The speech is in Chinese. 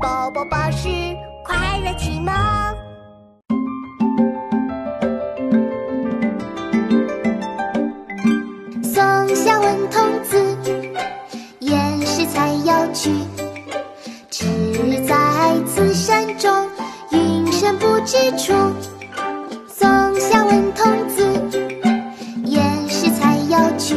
宝宝巴士快乐启蒙。松下问童子，言师采药去。只在此山中，云深不知处。松下问童子，言师采药去。